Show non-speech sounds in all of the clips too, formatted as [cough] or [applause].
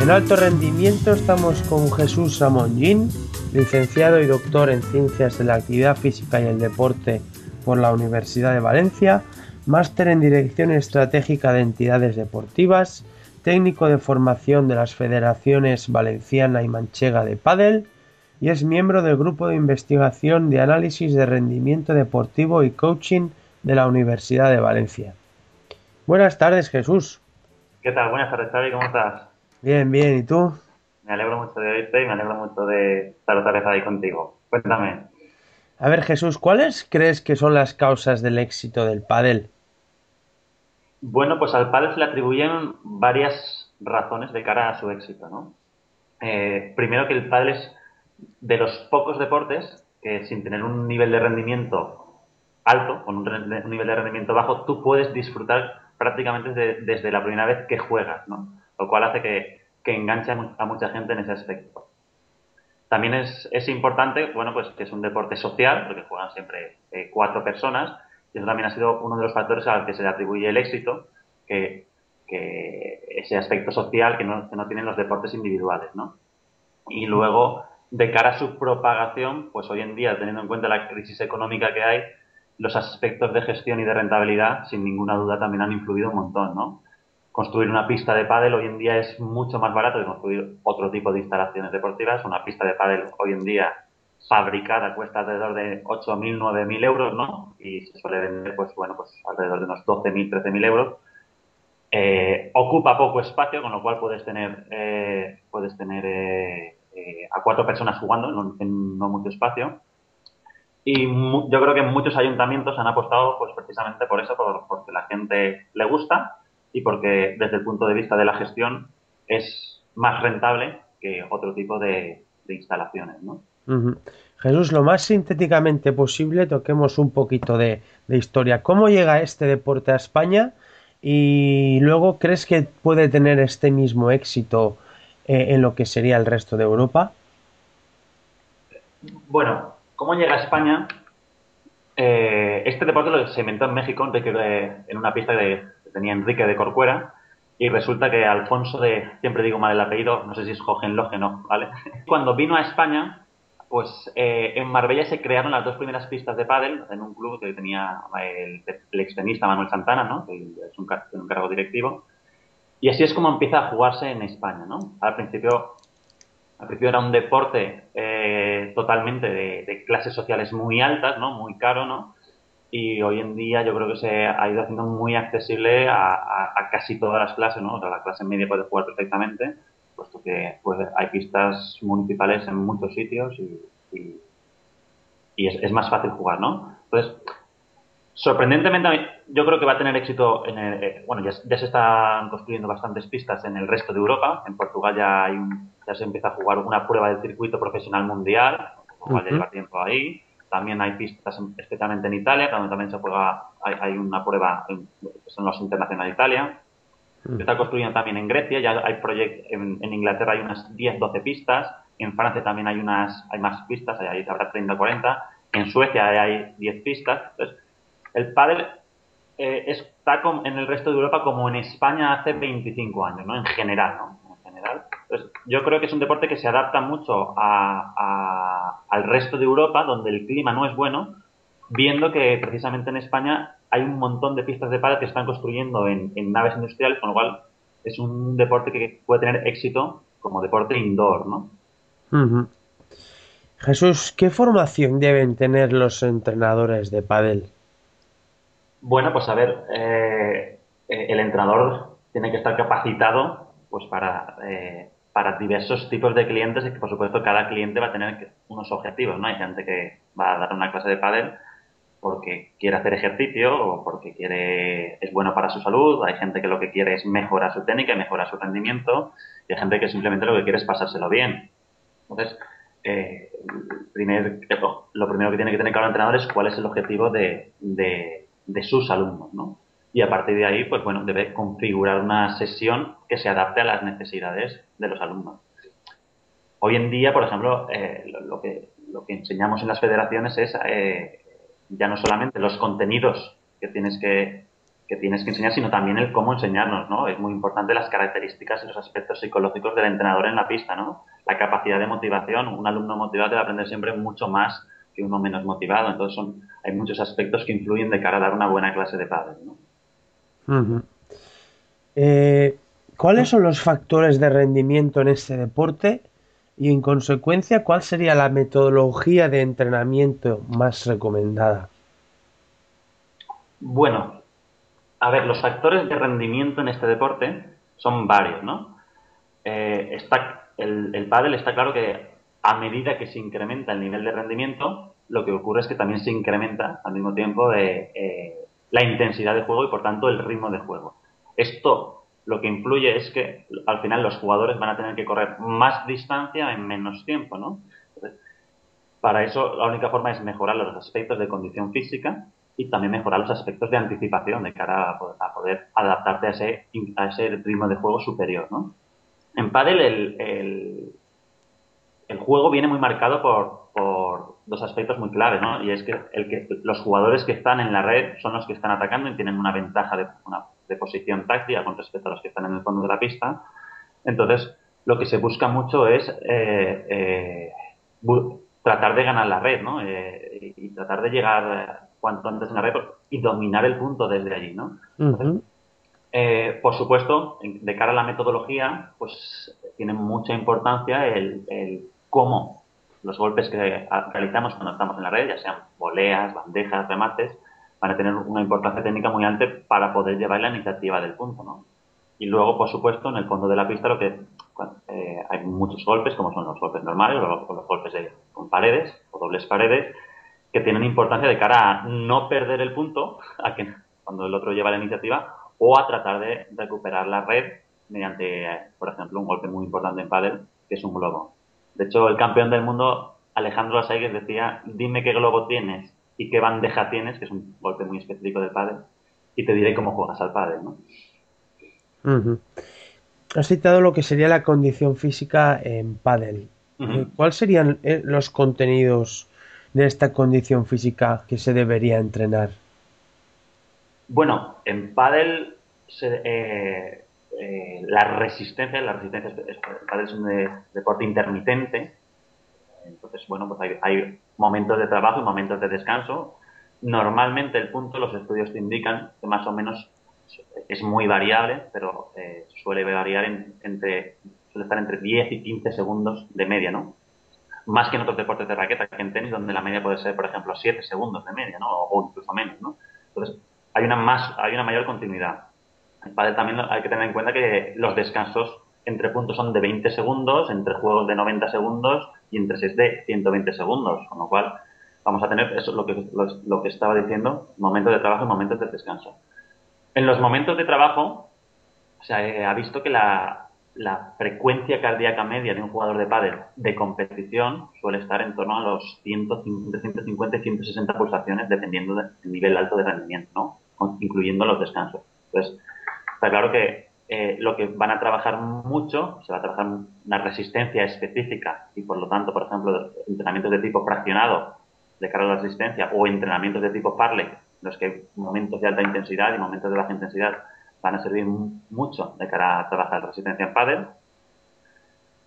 En alto rendimiento estamos con Jesús Ramón licenciado y doctor en Ciencias de la Actividad Física y el Deporte por la Universidad de Valencia, máster en Dirección Estratégica de Entidades Deportivas, técnico de formación de las federaciones valenciana y manchega de pádel y es miembro del grupo de investigación de análisis de rendimiento deportivo y coaching de la Universidad de Valencia. Buenas tardes, Jesús. ¿Qué tal? Buenas tardes, Xavi, ¿cómo estás? Bien, bien, ¿y tú? Me alegro mucho de oírte y me alegro mucho de estar otra vez ahí contigo. Cuéntame. A ver, Jesús, ¿cuáles crees que son las causas del éxito del pádel? Bueno, pues al pádel se le atribuyen varias razones de cara a su éxito, ¿no? Eh, primero que el pádel es de los pocos deportes que sin tener un nivel de rendimiento alto, con un, nivel de rendimiento bajo, tú puedes disfrutar prácticamente desde la primera vez que juegas, ¿no? Lo cual hace que, que enganche a mucha gente en ese aspecto. También es, importante, bueno, pues que es un deporte social, porque juegan siempre eh, cuatro personas, y eso también ha sido uno de los factores al que se le atribuye el éxito, que ese aspecto social que no, que no tienen los deportes individuales, ¿no? Y luego, de cara a su propagación, pues hoy en día, teniendo en cuenta la crisis económica que hay, los aspectos de gestión y de rentabilidad, sin ninguna duda, también han influido un montón, ¿no? Construir una pista de pádel hoy en día es mucho más barato que construir otro tipo de instalaciones deportivas. Una pista de pádel hoy en día fabricada cuesta alrededor de 8.000, 9.000 euros, ¿no? Y se suele vender, pues bueno, pues alrededor de unos 12.000, 13.000 euros. Eh, ocupa poco espacio, con lo cual puedes tener, eh, puedes tener eh, eh, a cuatro personas jugando en, no mucho espacio. Y yo creo que muchos ayuntamientos han apostado pues precisamente por eso, por, porque la gente le gusta y porque desde el punto de vista de la gestión es más rentable que otro tipo de, instalaciones. ¿no? Jesús, lo más sintéticamente posible, toquemos un poquito de, historia. ¿Cómo llega este deporte a España? Y luego, ¿crees que puede tener este mismo éxito eh, en lo que sería el resto de Europa? Bueno, ¿cómo llega a España? Eh, este deporte lo se inventó en México en una pista que tenía Enrique de Corcuera y resulta que Alfonso de, siempre digo mal el apellido, no sé si es Hohenlohe, ¿vale? [laughs] Cuando vino a España, pues eh, en Marbella se crearon las dos primeras pistas de pádel en un club que tenía el, el extenista Manuel Santana, ¿no? Que es un cargo directivo y así es como empieza a jugarse en España, ¿no? Al principio, al principio era un deporte eh, totalmente de, clases sociales muy altas, ¿no? Muy caro, ¿no? Y hoy en día yo creo que se ha ido haciendo muy accesible a, casi todas las clases, ¿no? O sea, la clase media puede jugar perfectamente, puesto que pues, hay pistas municipales en muchos sitios y, y, es, es, más fácil jugar, ¿no? Entonces, Sorprendentemente, yo creo que va a tener éxito en el, eh, bueno, ya, se están construyendo bastantes pistas en el resto de Europa. En Portugal ya hay ya se empieza a jugar una prueba del circuito profesional mundial, Portugal ya lleva tiempo ahí. También hay pistas, especialmente en Italia, donde también se juega, hay, una prueba, en, son los Internacional Italia. Se está construyendo también en Grecia, ya hay proyectos, en, Inglaterra hay unas 10, 12 pistas, en Francia también hay unas, hay más pistas, ahí habrá 30, 40, en Suecia hay 10 pistas. Entonces, el pádel eh, está en el resto de Europa como en España hace 25 años, ¿no? En general, ¿no? En. Entonces, yo creo que es un deporte que se adapta mucho al resto de Europa, donde el clima no es bueno, viendo que precisamente en España hay un montón de pistas de pádel que están construyendo en, naves industriales, con lo cual es un deporte que puede tener éxito como deporte indoor, ¿no? Jesús, ¿qué formación deben tener los entrenadores de pádel? Bueno, pues a ver, eh, el entrenador tiene que estar capacitado pues para, eh, para diversos tipos de clientes y que por supuesto cada cliente va a tener unos objetivos, ¿no? Hay gente que va a dar una clase de pádel porque quiere hacer ejercicio o porque quiere es bueno para su salud, hay gente que lo que quiere es mejorar su técnica y mejorar su rendimiento y hay gente que simplemente lo que quiere es pasárselo bien. Entonces, eh, primer, lo primero que tiene que tener claro el entrenador es cuál es el objetivo de, de sus alumnos, ¿no? Y a partir de ahí, pues bueno, debe configurar una sesión que se adapte a las necesidades de los alumnos. Hoy en día, por ejemplo, eh, lo, que, lo que enseñamos en las federaciones es eh, ya no solamente los contenidos que tienes que, que tienes que enseñar, sino también el cómo enseñarnos, ¿no? Es muy importante las características y los aspectos psicológicos del entrenador en la pista, ¿no? La capacidad de motivación. Un alumno motivado debe aprender siempre mucho más que uno menos motivado. Entonces, son, hay muchos aspectos que influyen de cara a dar una buena clase de padre, ¿no? Eh, ¿Cuáles son los factores de rendimiento en este deporte? Y en consecuencia, ¿cuál sería la metodología de entrenamiento más recomendada? Bueno, a ver, los factores de rendimiento en este deporte son varios, ¿no? Eh, está, el, el pádel está claro que a medida que se incrementa el nivel de rendimiento, lo que ocurre es que también se incrementa al mismo tiempo de, eh, la intensidad de juego y por tanto el ritmo de juego. Esto lo que influye es que al final los jugadores van a tener que correr más distancia en menos tiempo, ¿no? para eso la única forma es mejorar los aspectos de condición física y también mejorar los aspectos de anticipación de cara a poder, adaptarte a ese, a ese ritmo de juego superior, ¿no? En pádel el, el, juego viene muy marcado por dos aspectos muy claves, ¿no? Y es que, el que los jugadores que están en la red son los que están atacando y tienen una ventaja de, una, de posición táctica con respecto a los que están en el fondo de la pista. Entonces, lo que se busca mucho es eh, eh, tratar de ganar la red, ¿no? Eh, y, tratar de llegar cuanto antes en la red y dominar el punto desde allí, ¿no? por supuesto, de cara a la metodología, pues tiene mucha importancia el, el cómo los golpes que realizamos cuando estamos en la red, ya sean voleas, bandejas, remates, van a tener una importancia técnica muy alta para poder llevar la iniciativa del punto, ¿no? Y luego, por supuesto, en el fondo de la pista lo que eh, hay muchos golpes, como son los golpes normales o los, golpes con paredes o dobles paredes, que tienen importancia de cara a no perder el punto a que, cuando el otro lleva la iniciativa o a tratar de recuperar la red mediante, por ejemplo, un golpe muy importante en pádel, que es un globo. De hecho, el campeón del mundo, Alejandro Asaigues, decía, dime qué globo tienes y qué bandeja tienes, que es un golpe muy específico del pádel, y te diré cómo juegas al pádel, ¿no? Has citado lo que sería la condición física en pádel. Eh, ¿Cuáles serían eh, los contenidos de esta condición física que se debería entrenar? Bueno, en pádel se, eh, eh, la resistencia, la resistencia es, un deporte intermitente, entonces, bueno, pues hay, momentos de trabajo y momentos de descanso. Normalmente el punto, los estudios te indican que más o menos es muy variable, pero eh, suele variar entre, suele estar entre 10 y 15 segundos de media, ¿no? Más que en otros deportes de raqueta, que en tenis, donde la media puede ser, por ejemplo, 7 segundos de media, ¿no? O, incluso menos, ¿no? Entonces, hay una más, hay una mayor continuidad también hay que tener en cuenta que los descansos entre puntos son de 20 segundos, entre juegos de 90 segundos y entre 6 de 120 segundos, con lo cual vamos a tener eso es lo que, lo, que estaba diciendo, momentos de trabajo y momentos de descanso. En los momentos de trabajo se ha visto que la, frecuencia cardíaca media de un jugador de pádel de competición suele estar en torno a los 150 y 160 pulsaciones dependiendo del nivel alto de rendimiento, ¿no? incluyendo los descansos. Entonces, Está claro que eh, lo que van a trabajar mucho, se va a trabajar una resistencia específica y por lo tanto, por ejemplo, entrenamientos de tipo fraccionado de cara a la resistencia o entrenamientos de tipo parley, los que momentos de alta intensidad y momentos de baja intensidad van a servir mucho de cara a trabajar resistencia en pádel.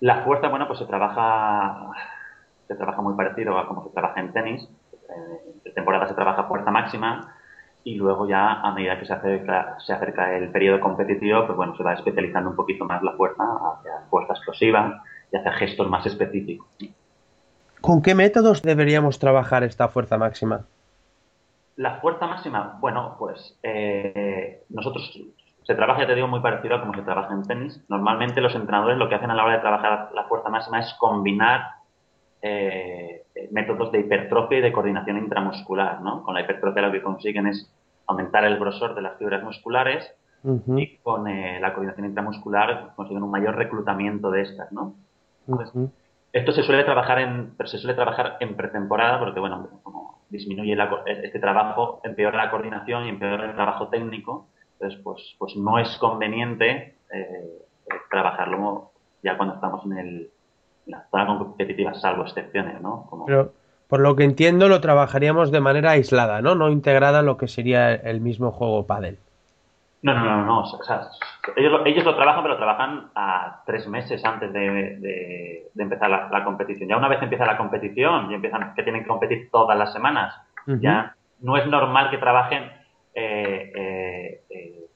La fuerza, bueno, pues se trabaja se trabaja muy parecido a como se trabaja en tenis. En temporada se trabaja fuerza máxima, y luego ya a medida que se acerca, se acerca el periodo competitivo, pues bueno, se va especializando un poquito más la fuerza hacia fuerza explosiva y hacia gestos más específicos. ¿Con qué métodos deberíamos trabajar esta fuerza máxima? La fuerza máxima, bueno, pues eh, nosotros Se trabaja, ya te digo, muy parecido a como se trabaja en tenis. Normalmente los entrenadores lo que hacen a la hora de trabajar la fuerza máxima es combinar eh, métodos de hipertrofia y de coordinación intramuscular, ¿no? Con la hipertrofia lo que consiguen es aumentar el grosor de las fibras musculares y con eh, la coordinación intramuscular consiguen un mayor reclutamiento de estas, ¿no? Esto se suele trabajar en, pero se suele trabajar en pretemporada porque, bueno, como disminuye este trabajo, empeora la coordinación y empeora el trabajo técnico, entonces, pues, pues no es conveniente eh, trabajarlo ya cuando estamos en, el, la zona competitiva, salvo excepciones, ¿no? Pero, por lo que entiendo, lo trabajaríamos de manera aislada, ¿no? No integrada en lo que sería el mismo juego pádel. No, no, no, no. O sea, ellos, lo, ellos lo trabajan, pero lo trabajan a tres meses antes de, empezar la, competición. Ya una vez empieza la competición y empiezan que tienen que competir todas las semanas, ya no es normal que trabajen eh, eh, eh,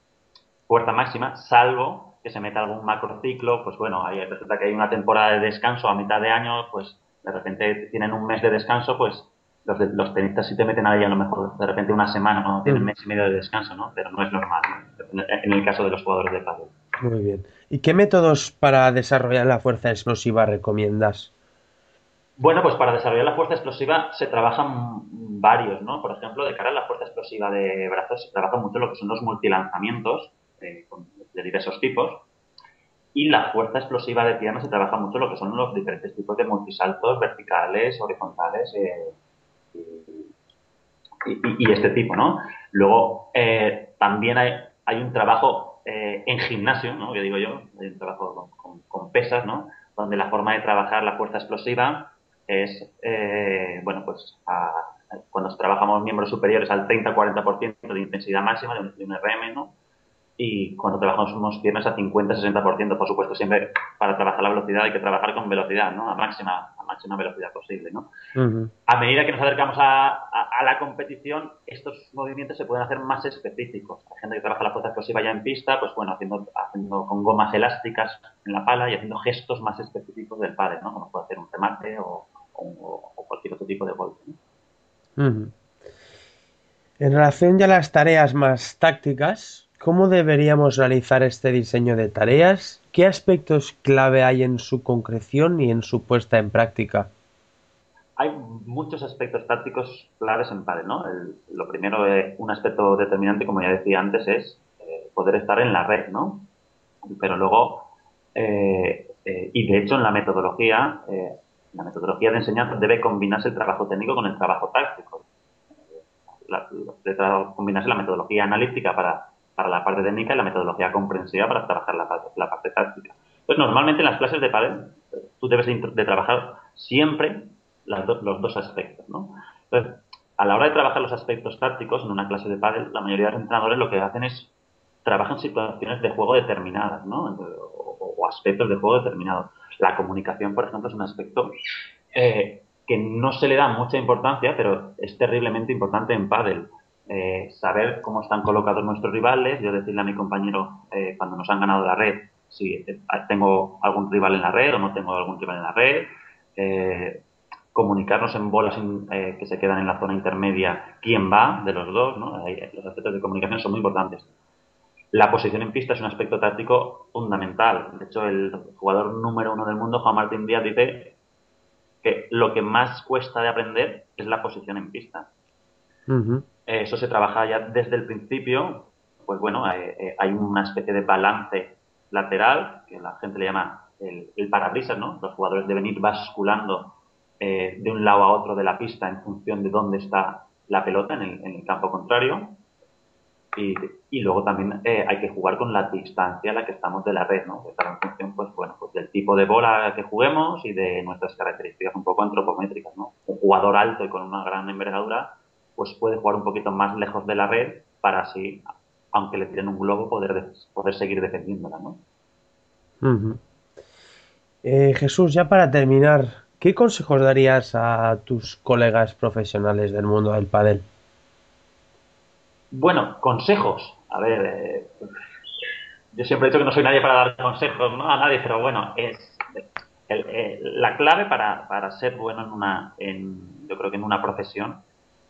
fuerza máxima, salvo que se meta algún macrociclo, pues bueno, ahí resulta que hay una temporada de descanso a mitad de año, pues de repente tienen un mes de descanso, pues los, los tenistas sí te meten ahí a lo mejor de repente una semana, ¿no? tienen un mes y medio de descanso, ¿no? Pero no es normal, en el caso de los jugadores de pádel. Muy bien. ¿Y qué métodos para desarrollar la fuerza explosiva recomiendas? Bueno, pues para desarrollar la fuerza explosiva se trabajan varios, ¿no? Por ejemplo, de cara a la fuerza explosiva de brazos se trabaja mucho lo que son los multilanzamientos diversos tipos. Y la fuerza explosiva de piernas se trabaja mucho lo que son los diferentes tipos de multisaltos verticales, horizontales, eh, y, este tipo, ¿no? Luego, eh, también hay, hay, un trabajo eh, en gimnasio, ¿no? Que digo yo, hay un trabajo con, pesas, ¿no? Donde la forma de trabajar la fuerza explosiva es, bueno, pues cuando trabajamos miembros superiores al 30-40% de intensidad máxima de un, de un RM, ¿no? Y cuando trabajamos unos piernas a 50-60%, por supuesto, siempre para trabajar la velocidad hay que trabajar con velocidad, ¿no? A máxima, a máxima velocidad posible, ¿no? A medida que nos acercamos a, la competición, estos movimientos se pueden hacer más específicos. Hay gente que trabaja la fuerza explosiva ya en pista, pues bueno, haciendo, haciendo con gomas elásticas en la pala y haciendo gestos más específicos del padre, ¿no? Como puede hacer un remate o, cualquier otro tipo de golpe, En relación ya a las tareas más tácticas, ¿Cómo deberíamos realizar este diseño de tareas? ¿Qué aspectos clave hay en su concreción y en su puesta en práctica? Hay muchos aspectos tácticos claves en PADE, ¿no? lo primero, eh, un aspecto determinante, como ya decía antes, es eh, poder estar en la red, ¿no? Pero luego, eh, y de hecho en la metodología, la metodología de enseñanza debe combinarse el trabajo técnico con el trabajo táctico. debe combinarse la metodología analítica para para la parte técnica y la metodología comprensiva para trabajar la, parte táctica. Pues normalmente en las clases de pádel tú debes de, trabajar siempre los dos aspectos, ¿no? Entonces, a la hora de trabajar los aspectos tácticos en una clase de pádel, la mayoría de los entrenadores lo que hacen es trabajan situaciones de juego determinadas, ¿no? O, aspectos de juego determinados. La comunicación, por ejemplo, es un aspecto eh, que no se le da mucha importancia, pero es terriblemente importante en pádel. Eh, saber cómo están colocados nuestros rivales, yo decirle a mi compañero eh, cuando nos han ganado la red si eh, tengo algún rival en la red o no tengo algún rival en la red, comunicarnos en bolas que se quedan en la zona intermedia quién va de los dos, ¿no? los aspectos de comunicación son muy importantes. La posición en pista es un aspecto táctico fundamental. De hecho, el jugador número uno del mundo, Juan Martín Díaz, dice que lo que más cuesta de aprender es la posición en pista. Eh, eso se trabaja ya desde el principio, pues bueno, eh, eh, hay una especie de balance lateral, que la gente le llama el, parabrisas, ¿no? Los jugadores deben ir basculando de un lado a otro de la pista en función de dónde está la pelota en el, campo contrario. Y, luego también hay que jugar con la distancia a la que estamos de la red, ¿no? Que está en función, pues bueno, pues del tipo de bola que juguemos y de nuestras características un poco antropométricas, ¿no? Un jugador alto y con una gran envergadura pues puede jugar un poquito más lejos de la red para así, aunque le tiren un globo, poder, poder seguir defendiéndola, ¿no? Eh, Jesús, ya para terminar, ¿qué consejos darías a tus colegas profesionales del mundo del pádel? Bueno, consejos. A ver, eh, yo siempre he dicho que no soy nadie para dar consejos ¿no? a nadie, pero bueno, es eh, la clave para, para, ser bueno en una, en, yo creo que en una profesión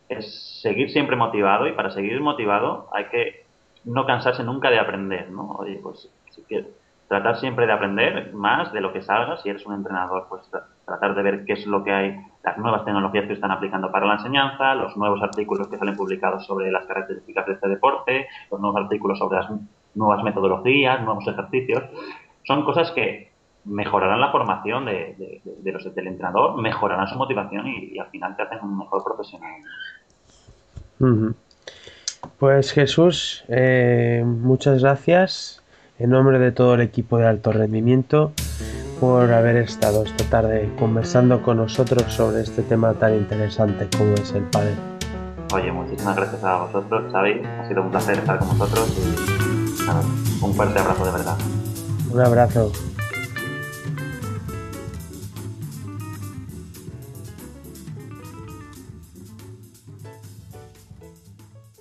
es seguir siempre motivado y para seguir motivado hay que no cansarse nunca de aprender, ¿no? Oye, pues si quieres, tratar siempre de aprender más de lo que salga. Si eres un entrenador, pues tratar de ver qué es lo que hay, las nuevas tecnologías que están aplicando para la enseñanza, los nuevos artículos que salen publicados sobre las características de este deporte, los nuevos artículos sobre las nuevas metodologías, nuevos ejercicios. Son cosas que mejorarán la formación de, los, del entrenador, mejorarán su motivación y, al final te hacen un mejor profesional. Pues Jesús, eh, muchas gracias en nombre de todo el equipo de alto rendimiento por haber estado esta tarde conversando con nosotros sobre este tema tan interesante como es el padre. Oye, muchísimas gracias a vosotros, Xavi. Ha sido un placer estar con vosotros y un fuerte abrazo de verdad. Un abrazo.